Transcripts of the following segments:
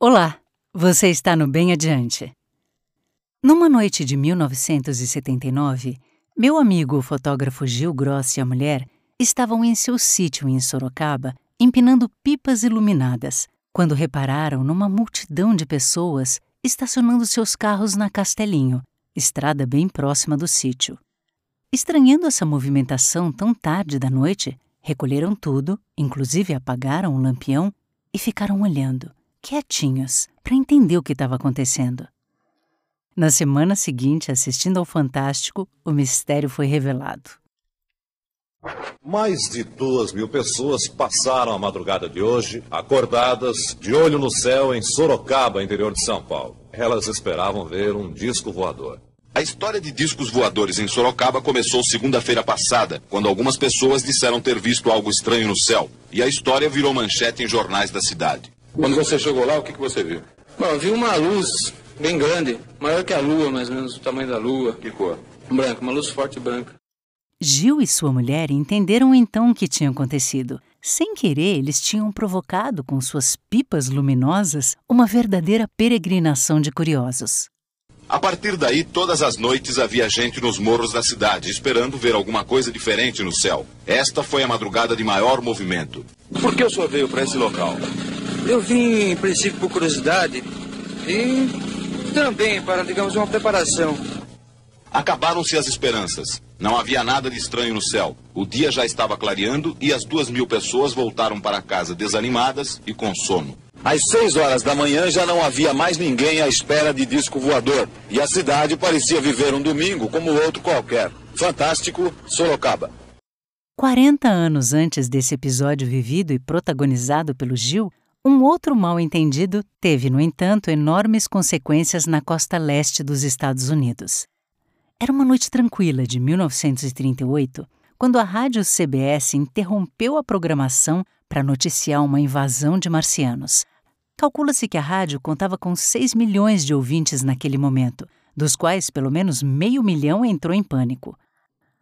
Olá, você está no Bem Adiante. Numa noite de 1979, meu amigo o fotógrafo Gil Gross e a mulher estavam em seu sítio em Sorocaba empinando pipas iluminadas quando repararam numa multidão de pessoas estacionando seus carros na Castelinho, estrada bem próxima do sítio. Estranhando essa movimentação tão tarde da noite, recolheram tudo, inclusive apagaram o lampião e ficaram olhando quietinhos, para entender o que estava acontecendo. Na semana seguinte, assistindo ao Fantástico, o mistério foi revelado. Mais de duas mil pessoas passaram a madrugada de hoje acordadas, de olho no céu, em Sorocaba, interior de São Paulo. Elas esperavam ver um disco voador. A história de discos voadores em Sorocaba começou segunda-feira passada, quando algumas pessoas disseram ter visto algo estranho no céu. E a história virou manchete em jornais da cidade. Quando você chegou lá, o que, que você viu? Bom, eu vi uma luz bem grande, maior que a lua, mais ou menos o tamanho da lua. Que cor? Branca, uma luz forte branca. Gil e sua mulher entenderam então o que tinha acontecido. Sem querer, eles tinham provocado com suas pipas luminosas uma verdadeira peregrinação de curiosos. A partir daí, todas as noites havia gente nos morros da cidade, esperando ver alguma coisa diferente no céu. Esta foi a madrugada de maior movimento. Por que o senhor veio para esse local? Eu vim, em princípio, por curiosidade e também para, digamos, uma preparação. Acabaram-se as esperanças. Não havia nada de estranho no céu. O dia já estava clareando e as duas mil pessoas voltaram para casa desanimadas e com sono. Às seis horas da manhã já não havia mais ninguém à espera de disco voador. E a cidade parecia viver um domingo como outro qualquer. Fantástico, Sorocaba. 40 anos antes desse episódio vivido e protagonizado pelo Gil, um outro mal-entendido teve, no entanto, enormes consequências na costa leste dos Estados Unidos. Era uma noite tranquila de 1938, quando a rádio CBS interrompeu a programação para noticiar uma invasão de marcianos. Calcula-se que a rádio contava com 6 milhões de ouvintes naquele momento, dos quais pelo menos meio milhão entrou em pânico.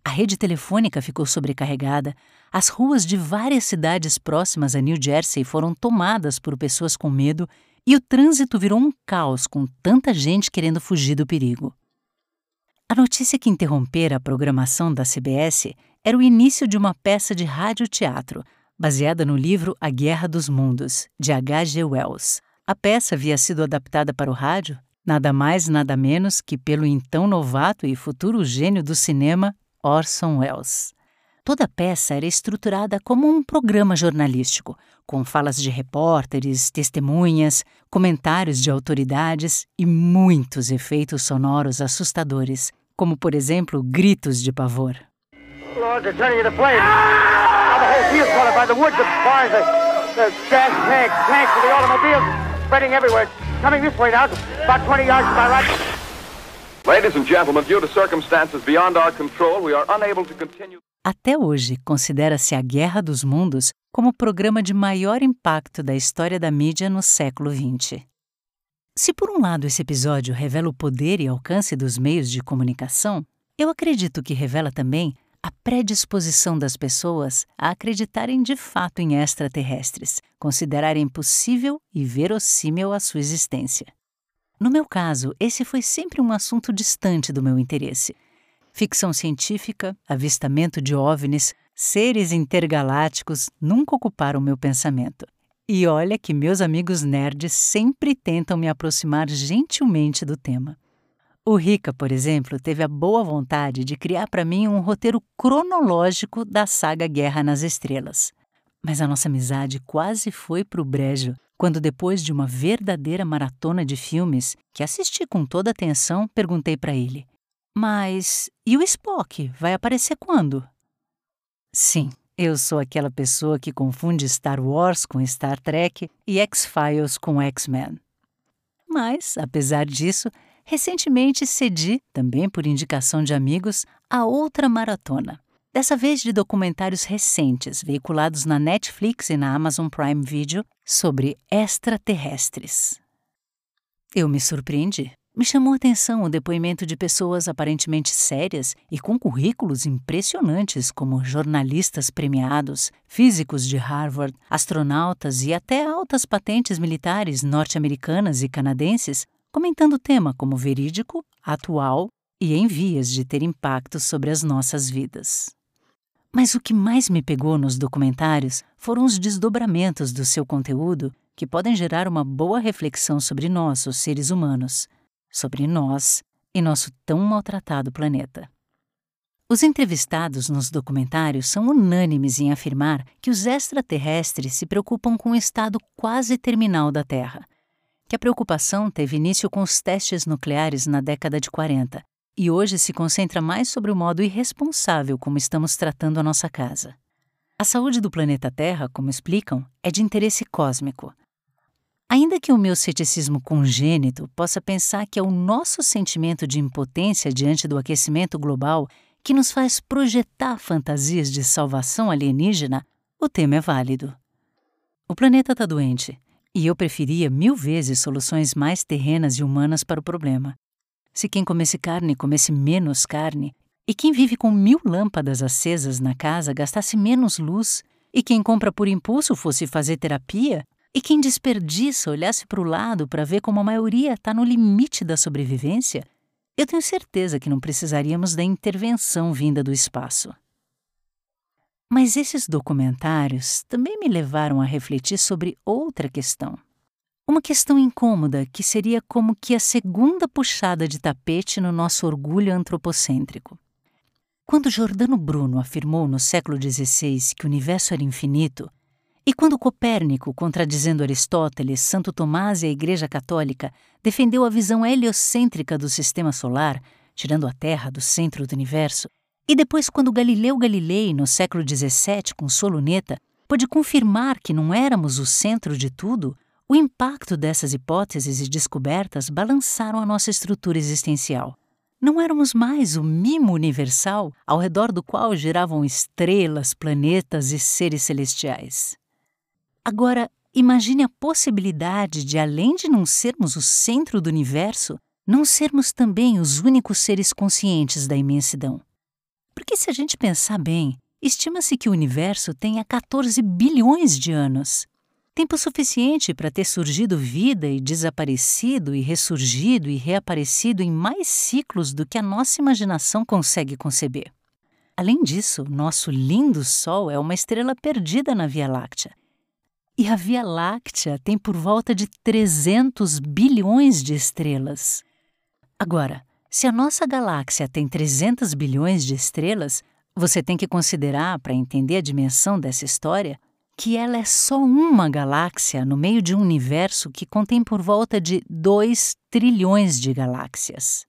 A rede telefônica ficou sobrecarregada, as ruas de várias cidades próximas a New Jersey foram tomadas por pessoas com medo e o trânsito virou um caos com tanta gente querendo fugir do perigo. A notícia que interrompera a programação da CBS era o início de uma peça de rádio-teatro, baseada no livro A Guerra dos Mundos, de H.G. Wells. A peça havia sido adaptada para o rádio, nada mais nada menos que pelo então novato e futuro gênio do cinema Orson Welles. Toda a peça era estruturada como um programa jornalístico, com falas de repórteres, testemunhas, comentários de autoridades e muitos efeitos sonoros assustadores, como, por exemplo, gritos de pavor. Lord, Até hoje, considera-se a Guerra dos Mundos como o programa de maior impacto da história da mídia no século XX. Se por um lado esse episódio revela o poder e alcance dos meios de comunicação, eu acredito que revela também a predisposição das pessoas a acreditarem de fato em extraterrestres, considerarem possível e verossímil a sua existência. No meu caso, esse foi sempre um assunto distante do meu interesse. Ficção científica, avistamento de OVNIs, seres intergalácticos nunca ocuparam meu pensamento. E olha que meus amigos nerds sempre tentam me aproximar gentilmente do tema. O Rica, por exemplo, teve a boa vontade de criar para mim um roteiro cronológico da saga Guerra nas Estrelas. Mas a nossa amizade quase foi para o brejo quando, depois de uma verdadeira maratona de filmes, que assisti com toda atenção, perguntei para ele: Mas e o Spock? Vai aparecer quando? Sim, eu sou aquela pessoa que confunde Star Wars com Star Trek e X-Files com X-Men. Mas, apesar disso, recentemente cedi, também por indicação de amigos, a outra maratona. Dessa vez de documentários recentes, veiculados na Netflix e na Amazon Prime Video, sobre extraterrestres. Eu me surpreendi. Me chamou a atenção o depoimento de pessoas aparentemente sérias e com currículos impressionantes, como jornalistas premiados, físicos de Harvard, astronautas e até altas patentes militares norte-americanas e canadenses, comentando o tema como verídico, atual e em vias de ter impacto sobre as nossas vidas. Mas o que mais me pegou nos documentários foram os desdobramentos do seu conteúdo que podem gerar uma boa reflexão sobre nós, os seres humanos sobre nós e nosso tão maltratado planeta. Os entrevistados nos documentários são unânimes em afirmar que os extraterrestres se preocupam com o estado quase terminal da Terra, que a preocupação teve início com os testes nucleares na década de 40 e hoje se concentra mais sobre o modo irresponsável como estamos tratando a nossa casa. A saúde do planeta Terra, como explicam, é de interesse cósmico. Ainda que o meu ceticismo congênito possa pensar que é o nosso sentimento de impotência diante do aquecimento global que nos faz projetar fantasias de salvação alienígena, o tema é válido. O planeta está doente, e eu preferia mil vezes soluções mais terrenas e humanas para o problema. Se quem comesse carne comesse menos carne, e quem vive com mil lâmpadas acesas na casa gastasse menos luz, e quem compra por impulso fosse fazer terapia, e quem desperdiça olhasse para o lado para ver como a maioria está no limite da sobrevivência, eu tenho certeza que não precisaríamos da intervenção vinda do espaço. Mas esses documentários também me levaram a refletir sobre outra questão. Uma questão incômoda que seria como que a segunda puxada de tapete no nosso orgulho antropocêntrico. Quando Giordano Bruno afirmou no século XVI que o universo era infinito, e quando Copérnico, contradizendo Aristóteles, Santo Tomás e a Igreja Católica, defendeu a visão heliocêntrica do sistema solar, tirando a Terra do centro do universo, e depois quando Galileu Galilei, no século XVII, com sua luneta, pôde confirmar que não éramos o centro de tudo, o impacto dessas hipóteses e descobertas balançaram a nossa estrutura existencial. Não éramos mais o mimo universal ao redor do qual giravam estrelas, planetas e seres celestiais. Agora, imagine a possibilidade de, além de não sermos o centro do universo, não sermos também os únicos seres conscientes da imensidão. Porque, se a gente pensar bem, estima-se que o universo tenha 14 bilhões de anos tempo suficiente para ter surgido vida e desaparecido e ressurgido e reaparecido em mais ciclos do que a nossa imaginação consegue conceber. Além disso, nosso lindo Sol é uma estrela perdida na Via Láctea e a Via Láctea tem por volta de 300 bilhões de estrelas. Agora, se a nossa galáxia tem 300 bilhões de estrelas, você tem que considerar, para entender a dimensão dessa história, que ela é só uma galáxia no meio de um universo que contém por volta de 2 trilhões de galáxias.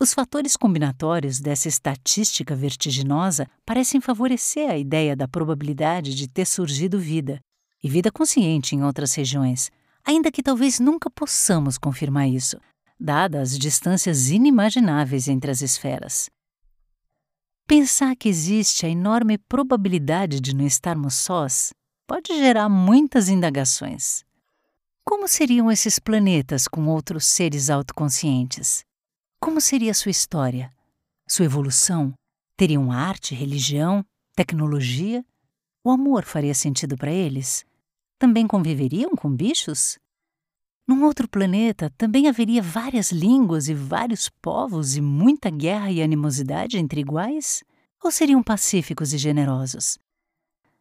Os fatores combinatórios dessa estatística vertiginosa parecem favorecer a ideia da probabilidade de ter surgido vida, e vida consciente em outras regiões, ainda que talvez nunca possamos confirmar isso, dadas as distâncias inimagináveis entre as esferas. Pensar que existe a enorme probabilidade de não estarmos sós pode gerar muitas indagações. Como seriam esses planetas com outros seres autoconscientes? Como seria sua história? Sua evolução? Teriam arte, religião, tecnologia? O amor faria sentido para eles? também conviveriam com bichos? Num outro planeta também haveria várias línguas e vários povos e muita guerra e animosidade entre iguais? Ou seriam pacíficos e generosos?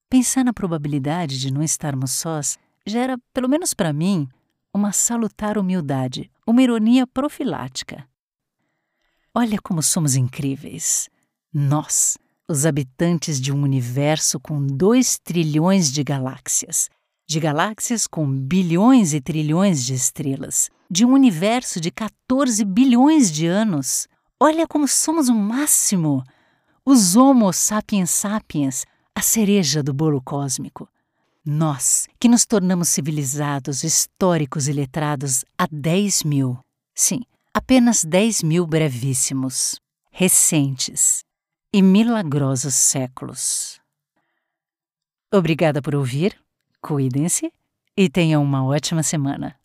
Pensar na probabilidade de não estarmos sós gera, pelo menos para mim, uma salutar humildade, uma ironia profilática. Olha como somos incríveis. Nós, os habitantes de um universo com dois trilhões de galáxias, de galáxias com bilhões e trilhões de estrelas, de um universo de 14 bilhões de anos. Olha como somos o máximo! Os Homo sapiens sapiens, a cereja do bolo cósmico. Nós, que nos tornamos civilizados, históricos e letrados há 10 mil, sim, apenas 10 mil brevíssimos, recentes e milagrosos séculos. Obrigada por ouvir Cuidem-se e tenham uma ótima semana.